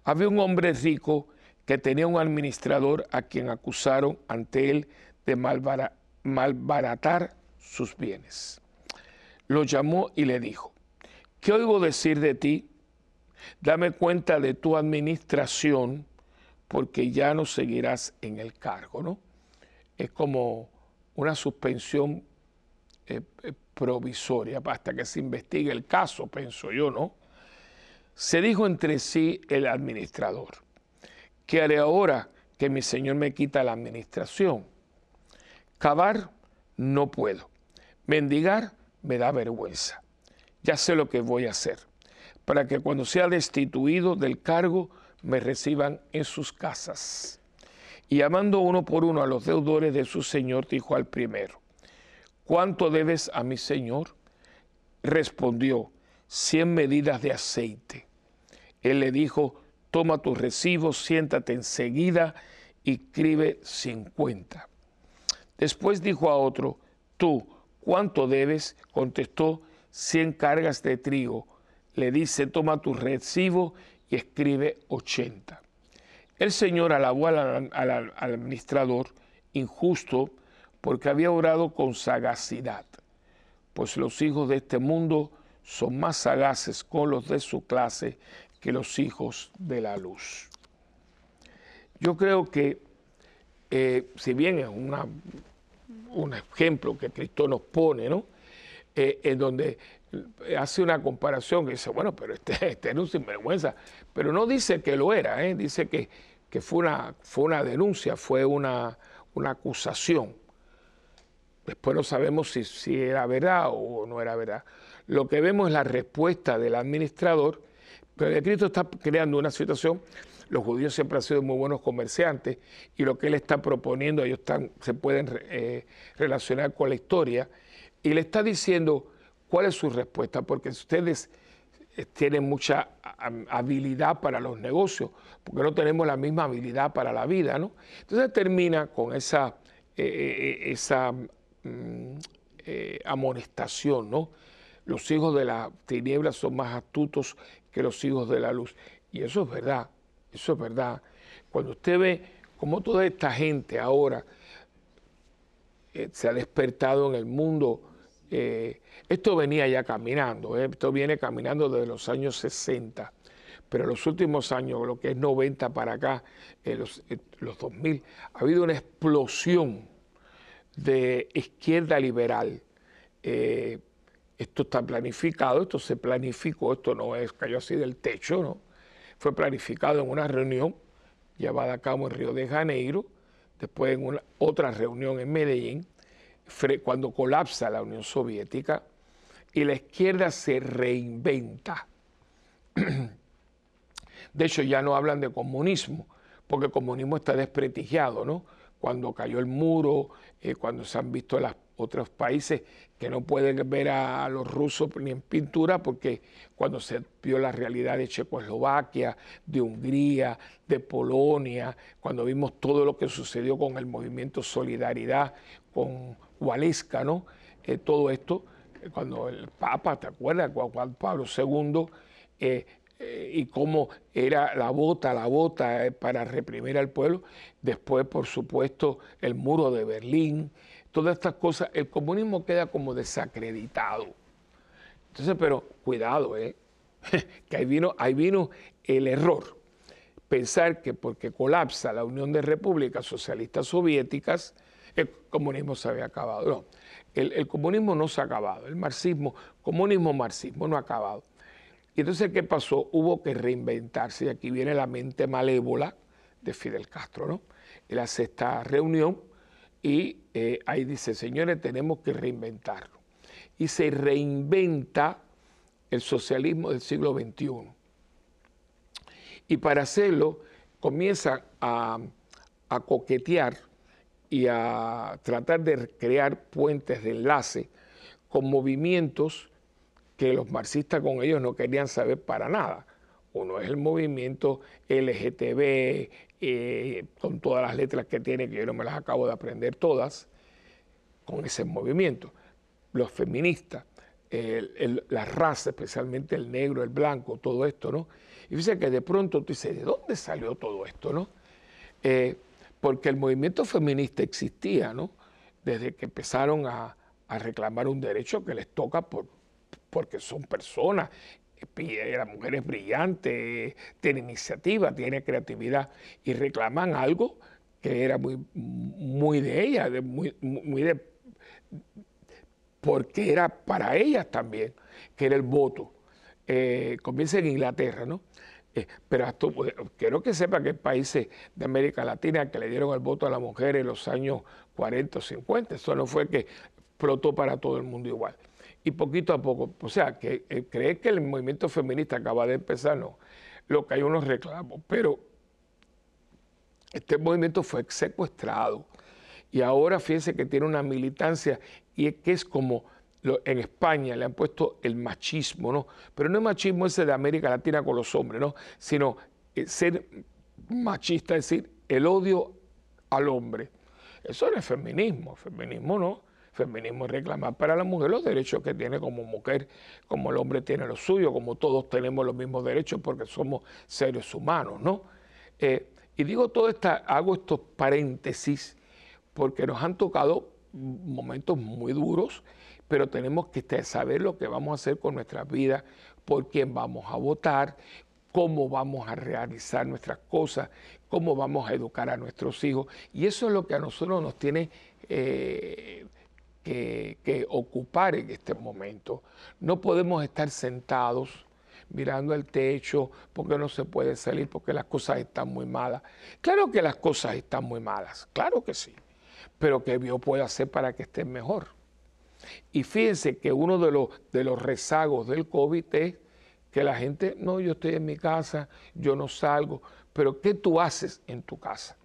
había un hombre rico que tenía un administrador a quien acusaron ante él de malbaratar sus bienes. Lo llamó y le dijo, ¿qué oigo decir de ti? Dame cuenta de tu administración porque ya no seguirás en el cargo, ¿no? Es como una suspensión eh, eh, provisoria hasta que se investigue el caso, pienso yo, ¿no? Se dijo entre sí el administrador, ¿qué haré ahora que mi señor me quita la administración? Cavar no puedo, mendigar me da vergüenza. Ya sé lo que voy a hacer, para que cuando sea destituido del cargo me reciban en sus casas. Y llamando uno por uno a los deudores de su señor, dijo al primero, ¿cuánto debes a mi señor? Respondió, cien medidas de aceite. Él le dijo, toma tus recibos, siéntate enseguida y escribe cincuenta. Después dijo a otro, tú, ¿cuánto debes? Contestó, cien cargas de trigo. Le dice, toma tu recibo y escribe ochenta. El Señor alabó al, al administrador injusto porque había orado con sagacidad, pues los hijos de este mundo son más sagaces con los de su clase que los hijos de la luz. Yo creo que, eh, si bien es una, un ejemplo que Cristo nos pone, ¿no? Eh, en donde hace una comparación que dice, bueno, pero este, este era un sinvergüenza, pero no dice que lo era, ¿eh? dice que, que, fue, una, fue una denuncia, fue una, una acusación. Después no sabemos si, era verdad o no era verdad. Lo que vemos es la respuesta del administrador, pero Cristo está creando una situación. Los judíos siempre han sido muy buenos comerciantes y lo que él está proponiendo, ellos están, se pueden eh, relacionar con la historia y le está diciendo cuál es su respuesta, porque ustedes eh, tienen mucha habilidad para los negocios, porque no tenemos la misma habilidad para la vida, ¿no? Entonces termina con esa, eh, esa eh, amonestación, ¿no? Los hijos de la tiniebla son más astutos que los hijos de la luz. Y eso es verdad, eso es verdad. Cuando usted ve cómo toda esta gente ahora eh, se ha despertado en el mundo, eh, esto venía ya caminando, esto viene caminando desde los años 60 pero en los últimos años, lo que es 90 para acá, los, los 2000, ha habido una explosión de izquierda liberal. Eh, esto está planificado, esto se planificó, esto no es cayó así del techo, ¿no? Fue planificado en una reunión llevada a cabo en Río de Janeiro, después en una, otra reunión en Medellín, cuando colapsa la Unión Soviética y la izquierda se reinventa. De hecho, ya no hablan de comunismo, porque el comunismo está desprestigiado, ¿no? Cuando cayó el muro, eh, cuando se han visto los otros países que no pueden ver a, los rusos ni en pintura, porque cuando se vio la realidad de Checoslovaquia, de Hungría, de Polonia, cuando vimos todo lo que sucedió con el movimiento Solidaridad, con Waleska. Eh, todo esto, eh, cuando el Papa, ¿te acuerdas? Juan Pablo II y cómo era la bota, la bota eh, para reprimir al pueblo. Después, por supuesto, el muro de Berlín, todas estas cosas, el comunismo queda como desacreditado. Entonces, pero cuidado, ¿eh? que ahí vino, ahí vino el error. Pensar que porque colapsa la Unión de Repúblicas Socialistas Soviéticas, el comunismo se había acabado. No, el, el comunismo no se ha acabado. El marxismo, comunismo, marxismo, no ha acabado y entonces, ¿qué pasó? Hubo que reinventarse. Y aquí viene la mente malévola de Fidel Castro, ¿no? Él hace esta reunión y eh, ahí dice, señores, tenemos que reinventarlo. Y se reinventa el socialismo del siglo XXI. Y para hacerlo, comienza a, a coquetear y a tratar de crear puentes de enlace con movimientos que los marxistas con ellos no querían saber para nada. Uno es el movimiento LGTB, eh, con todas las letras que tiene, que yo no me las acabo de aprender todas, con ese movimiento. Los feministas, la raza, especialmente el negro, el blanco, todo esto, ¿no? Y dice que de pronto tú dices, ¿de dónde salió todo esto, no? Eh, porque el movimiento feminista existía, ¿no? Desde que empezaron a reclamar un derecho que les toca por, porque son personas, la mujer es brillante, tiene iniciativa, tiene creatividad y reclaman algo que era muy, muy de ella, de, muy, de, porque era para ellas también, que era el voto. Eh, comienza en Inglaterra, ¿no? Eh, pero quiero que sepa que hay países de América Latina que le dieron el voto a la mujer en los años 40 o 50, eso no fue que explotó para todo el mundo igual y poquito a poco, o sea, que eh, cree que el movimiento feminista acaba de empezar, no, lo que hay unos reclamos, pero este movimiento fue secuestrado y ahora fíjense que tiene una militancia y es que es como en España le han puesto el machismo, ¿no? Pero no es machismo ese de América Latina con los hombres, ¿no? Sino eh, ser machista, es decir, el odio al hombre. Eso no es feminismo, feminismo no feminismo reclamar para la mujer los derechos que tiene como mujer, como el hombre tiene los suyos, como todos tenemos los mismos derechos porque somos seres humanos, ¿no? Eh, y digo todo esta, hago estos paréntesis porque nos han tocado momentos muy duros, pero tenemos que saber lo que vamos a hacer con nuestras vidas, por quién vamos a votar, cómo vamos a realizar nuestras cosas, cómo vamos a educar a nuestros hijos. Y eso es lo que a nosotros nos tiene eh, que, ocupar en este momento. No podemos estar sentados mirando el techo porque no se puede salir, porque las cosas están muy malas. Claro que las cosas están muy malas, claro que sí, pero ¿qué Dios puede hacer para que estén mejor? Y fíjense que uno de los, de los rezagos del COVID es que la gente, no, yo estoy en mi casa, yo no salgo, pero ¿qué tú haces en tu casa?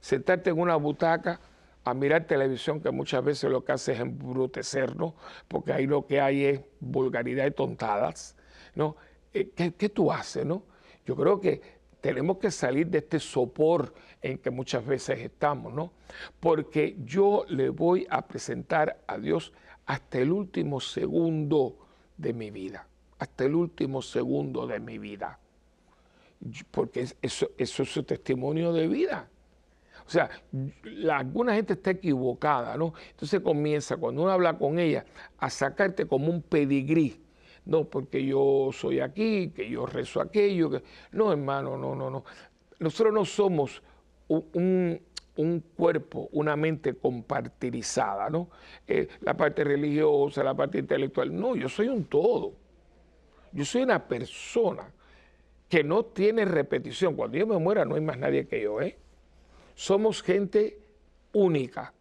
Sentarte en una butaca a mirar televisión, que muchas veces lo que hace es embrutecernos, porque ahí lo que hay es vulgaridad y tontadas, ¿no? Eh, ¿Qué, tú haces, no? Yo creo que tenemos que salir de este sopor en que muchas veces estamos, ¿no? Porque yo le voy a presentar a Dios hasta el último segundo de mi vida, hasta el último segundo de mi vida, porque eso, eso es su testimonio de vida. O sea, alguna gente está equivocada, ¿no? Entonces comienza, cuando uno habla con ella, a sacarte como un pedigrí. No, porque yo soy aquí, que yo rezo aquello. Que... No, hermano, no, no, no. Nosotros no somos un, cuerpo, una mente compartirizada, ¿no? Eh, la parte religiosa, la parte intelectual. No, yo soy un todo. Yo soy una persona que no tiene repetición. Cuando yo me muera no hay más nadie que yo, ¿eh? Somos gente única,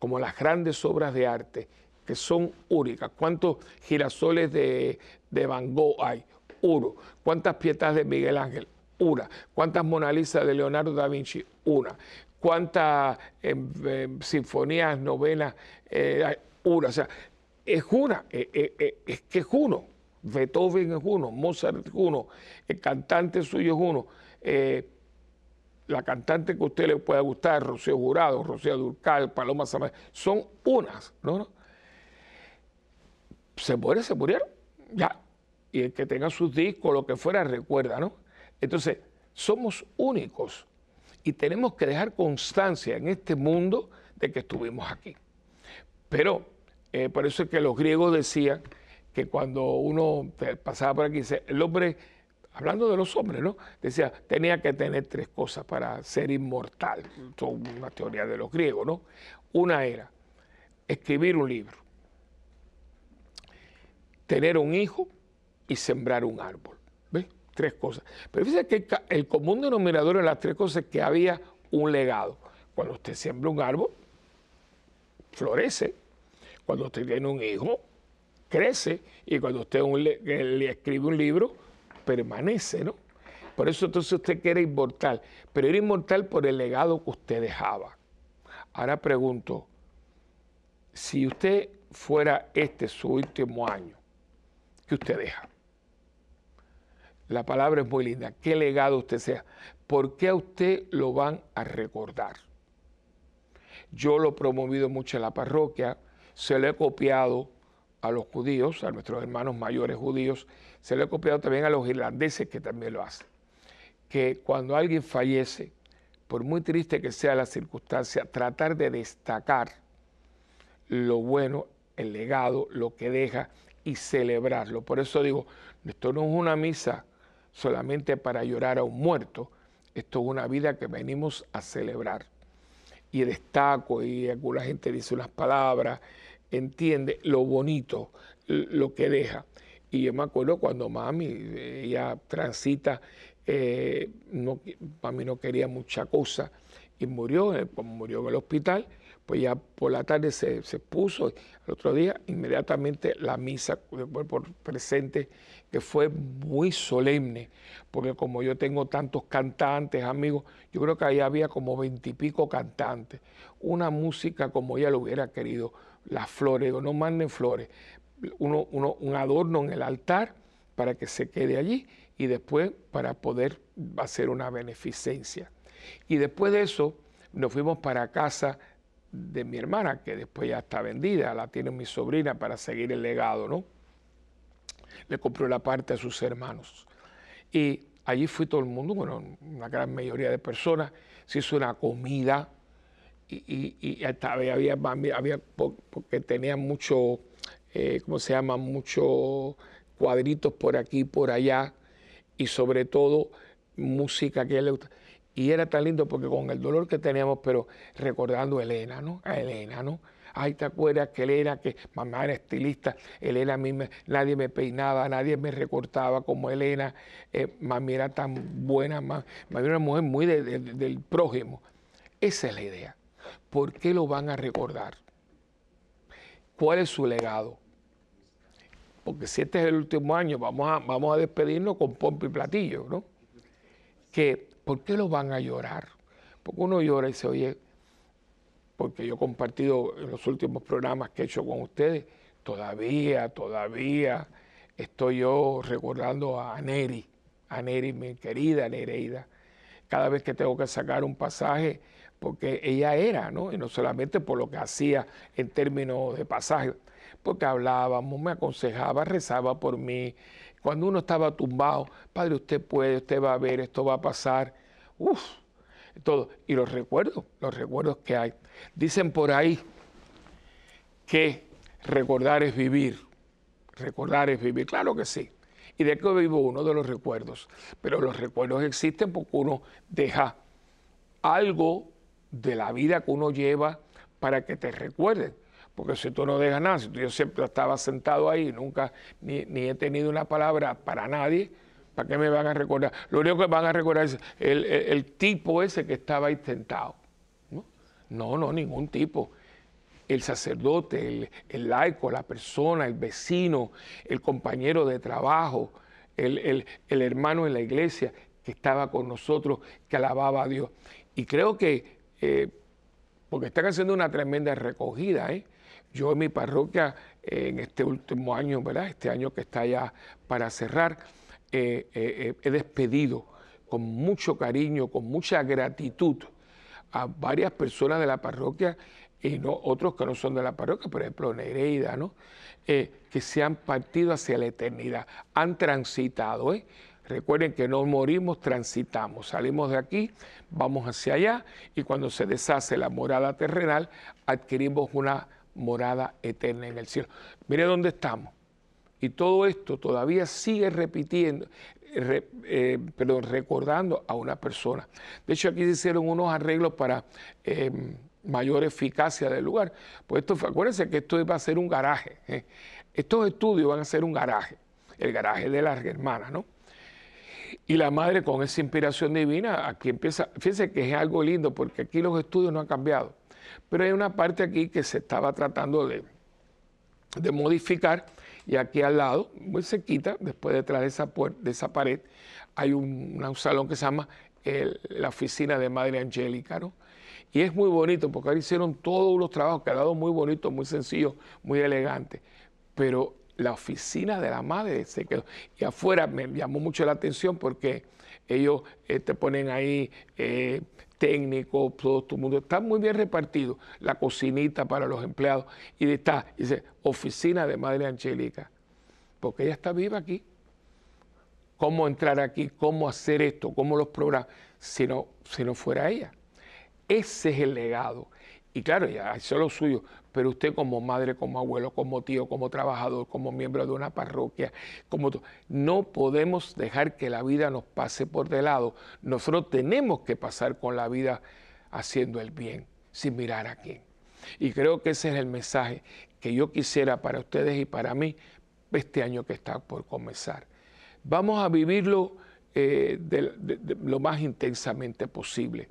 como las grandes obras de arte, que son únicas. ¿Cuántos girasoles de, Van Gogh hay? Uno. ¿Cuántas pietas de Miguel Ángel? Una. ¿Cuántas Mona Lisa de Leonardo da Vinci? Una. ¿Cuántas em, em, sinfonías, novenas? Eh, una. O sea, es una, eh, eh, es que es uno. Beethoven es uno, Mozart es uno, el cantante suyo es uno la cantante que a usted le pueda gustar, Rocío Jurado, Rocío Durcal, Paloma Samar, son unas, ¿no? Se muere, se murieron, ya. y el que tenga sus discos, lo que fuera, recuerda, ¿no? Entonces, somos únicos y tenemos que dejar constancia en este mundo de que estuvimos aquí. Pero eh, por eso es que los griegos decían que cuando uno pasaba por aquí, el hombre, hablando de los hombres, ¿no? Decía, tenía que tener tres cosas para ser inmortal. Esto es una teoría de los griegos, ¿no? Una era escribir un libro, tener un hijo y sembrar un árbol. ¿Ves? Tres cosas. Pero fíjese que el común denominador de las tres cosas es que había un legado. Cuando usted siembra un árbol, florece. Cuando usted tiene un hijo, crece. Y cuando usted le, escribe un libro, permanece, ¿no? Por eso entonces usted quiere inmortal. Pero era inmortal por el legado que usted dejaba. Ahora pregunto, si usted fuera este su último año, ¿qué usted deja? La palabra es muy linda. ¿Qué legado usted sea? ¿Por qué a usted lo van a recordar? Yo lo he promovido mucho en la parroquia, se lo he copiado a los judíos, a nuestros hermanos mayores judíos, se lo he copiado también a los irlandeses que también lo hacen. Que cuando alguien fallece, por muy triste que sea la circunstancia, tratar de destacar lo bueno, el legado, lo que deja y celebrarlo. Por eso digo, esto no es una misa solamente para llorar a un muerto, esto es una vida que venimos a celebrar. Y destaco, y alguna gente dice unas palabras, entiende lo bonito, lo que deja. Y yo me acuerdo cuando mami, ella transita, eh, no, mami no quería mucha cosa y murió, eh, murió en el hospital, pues ya por la tarde se, puso, el otro día inmediatamente la misa por presente, que fue muy solemne, porque como yo tengo tantos cantantes, amigos, yo creo que ahí había como veintipico cantantes, una música como ella lo hubiera querido, las flores, no manden flores, uno, un adorno en el altar para que se quede allí y después para poder hacer una beneficencia. Y después de eso nos fuimos para casa de mi hermana, que después ya está vendida, la tiene mi sobrina para seguir el legado, ¿no? Le compró la parte a sus hermanos. Y allí fue todo el mundo, bueno, una gran mayoría de personas, se hizo una comida y, y, había, había, porque tenía mucho, eh, ¿cómo se llama? Muchos cuadritos por aquí, por allá, y sobre todo música que él le gusta. Y era tan lindo porque con el dolor que teníamos, pero recordando a Elena, ¿no? A Elena, ¿no? Ay, ¿te acuerdas que Elena, que mamá era estilista, Elena a mí nadie me peinaba, nadie me recortaba como Elena, eh, mami era tan buena, mami, era una mujer muy del prójimo. Esa es la idea. ¿Por qué lo van a recordar? ¿Cuál es su legado? Porque si este es el último año, vamos a, vamos a despedirnos con pompa y platillo, ¿no? Que ¿Por qué lo van a llorar? Porque uno llora y se oye, porque yo he compartido en los últimos programas que he hecho con ustedes, todavía, todavía estoy yo recordando a Neri, a Neri, mi querida Nereida, cada vez que tengo que sacar un pasaje, porque ella era, ¿no? Y no solamente por lo que hacía en términos de pasaje, porque hablábamos, me aconsejaba, rezaba por mí, cuando uno estaba tumbado, Padre, usted puede, usted va a ver, esto va a pasar. Uf, todo. Y los recuerdos, los recuerdos que hay. Dicen por ahí que recordar es vivir. Recordar es vivir, claro que sí. ¿Y de qué vivo uno? De los recuerdos. Pero los recuerdos existen porque uno deja algo de la vida que uno lleva para que te recuerden. Porque si tú no dejas nada, si yo siempre estaba sentado ahí, nunca ni, he tenido una palabra para nadie, ¿para qué me van a recordar? Lo único que van a recordar es el, tipo ese que estaba ahí sentado. ¿no? no, ningún tipo. El sacerdote, el, laico, la persona, el vecino, el compañero de trabajo, el, hermano en la iglesia que estaba con nosotros, que alababa a Dios. Y creo que, eh, porque están haciendo una tremenda recogida, ¿eh? Yo en mi parroquia, en este último año, ¿verdad? Este año que está ya para cerrar, eh, eh, he despedido con mucho cariño, con mucha gratitud a varias personas de la parroquia y no, otros que no son de la parroquia, por ejemplo Nereida, ¿no? Eh, que se han partido hacia la eternidad, han transitado. ¿eh? Recuerden que no morimos, transitamos, salimos de aquí, vamos hacia allá y cuando se deshace la morada terrenal, adquirimos una morada eterna en el cielo. Mire dónde estamos. Y todo esto todavía sigue repitiendo, eh, perdón, recordando a una persona. De hecho, aquí se hicieron unos arreglos para em, mayor eficacia del lugar. Pues esto, acuérdense que esto va a ser un garaje. ¿eh? Estos estudios van a ser un garaje, el garaje de las hermanas, ¿no? Y la madre con esa inspiración divina, aquí empieza, fíjense que es algo lindo porque aquí los estudios no han cambiado, pero hay una parte aquí que se estaba tratando de, de modificar y aquí al lado, muy cerquita, después detrás de esa, de esa pared, hay un, salón que se llama la oficina de Madre Angélica. Y es muy bonito porque ahora hicieron todos los trabajos, quedado muy bonito, muy sencillo, muy elegante. Pero la oficina de la madre se quedó. Y afuera me llamó mucho la atención porque ellos eh, te ponen ahí eh, técnicos, todo el mundo. Está muy bien repartido. La cocinita para los empleados. Y está, dice, oficina de Madre Angélica. Porque ella está viva aquí. ¿Cómo entrar aquí? ¿Cómo hacer esto? ¿Cómo los programas? Si no, si no fuera ella. Ese es el legado. Y claro, ya es lo suyo, pero usted como madre, como abuelo, como tío, como trabajador, como miembro de una parroquia, como no podemos dejar que la vida nos pase por de lado. Nosotros tenemos que pasar con la vida haciendo el bien, sin mirar a quién. Y creo que ese es el mensaje que yo quisiera para ustedes y para mí este año que está por comenzar. Vamos a vivirlo eh, lo más intensamente posible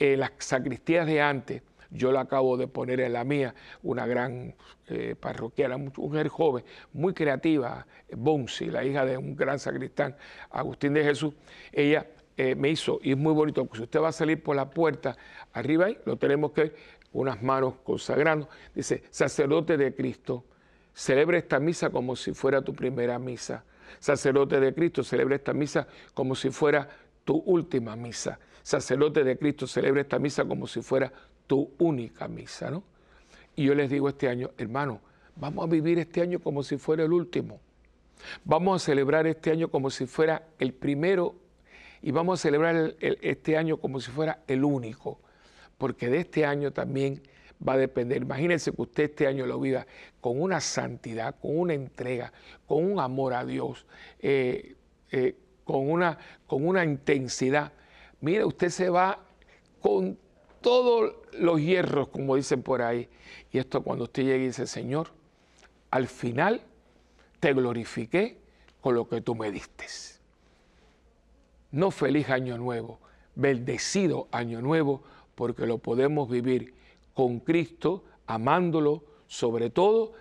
en las sacristías de antes, yo la acabo de poner en la mía, una gran eh, parroquiana, mujer joven, muy creativa, Bonsi, la hija de un gran sacristán, Agustín de Jesús, ella eh, me hizo, y es muy bonito, si usted va a salir por la puerta, arriba ahí, lo tenemos que unas manos consagrando, dice, sacerdote de Cristo, celebra esta misa como si fuera tu primera misa. Sacerdote de Cristo, celebra esta misa como si fuera tu última misa. Sacerdote de Cristo celebra esta misa como si fuera tu única misa, ¿no? Y yo les digo este año, hermano, vamos a vivir este año como si fuera el último. Vamos a celebrar este año como si fuera el primero y vamos a celebrar este año como si fuera el único, porque de este año también va a depender. Imagínense que usted este año lo viva con una santidad, con una entrega, con un amor a Dios, eh, eh, con, una, con una intensidad Mire, usted se va con todos los hierros, como dicen por ahí. Y esto cuando usted llegue y dice, Señor, al final te glorifiqué con lo que tú me diste. No feliz año nuevo, bendecido año nuevo, porque lo podemos vivir con Cristo, amándolo sobre todo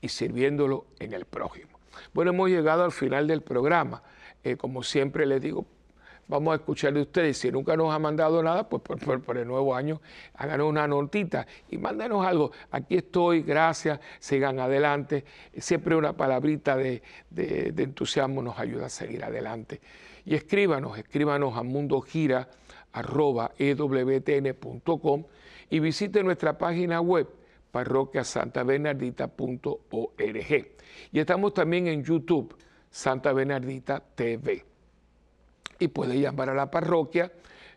y sirviéndolo en el prójimo. Bueno, hemos llegado al final del programa. Eh, como siempre les digo, vamos a escuchar de ustedes. Si nunca nos ha mandado nada, pues por, el nuevo año háganos una notita y mándenos algo. Aquí estoy, gracias, sigan adelante. Siempre una palabrita de, entusiasmo nos ayuda a seguir adelante. Y escríbanos, escríbanos a mundogira.ewtn.com y visite nuestra página web parroquiasantabernardita.org. Y estamos también en YouTube, Santa Bernardita TV y puede llamar a la parroquia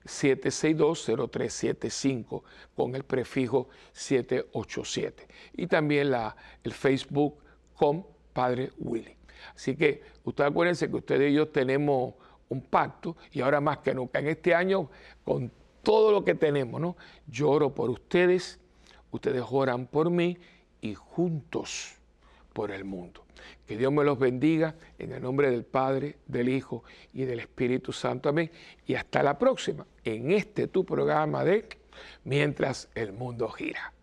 762-0375 con el prefijo 787 y también la, el Facebook con Padre Willy. Así que ustedes acuérdense que ustedes y yo tenemos un pacto y ahora más que nunca en este año con todo lo que tenemos, ¿no? Yo oro por ustedes, ustedes oran por mí y juntos por el mundo. Que Dios me los bendiga en el nombre del Padre, del Hijo y del Espíritu Santo. Amén. Y hasta la próxima en este tu programa de Mientras el mundo gira.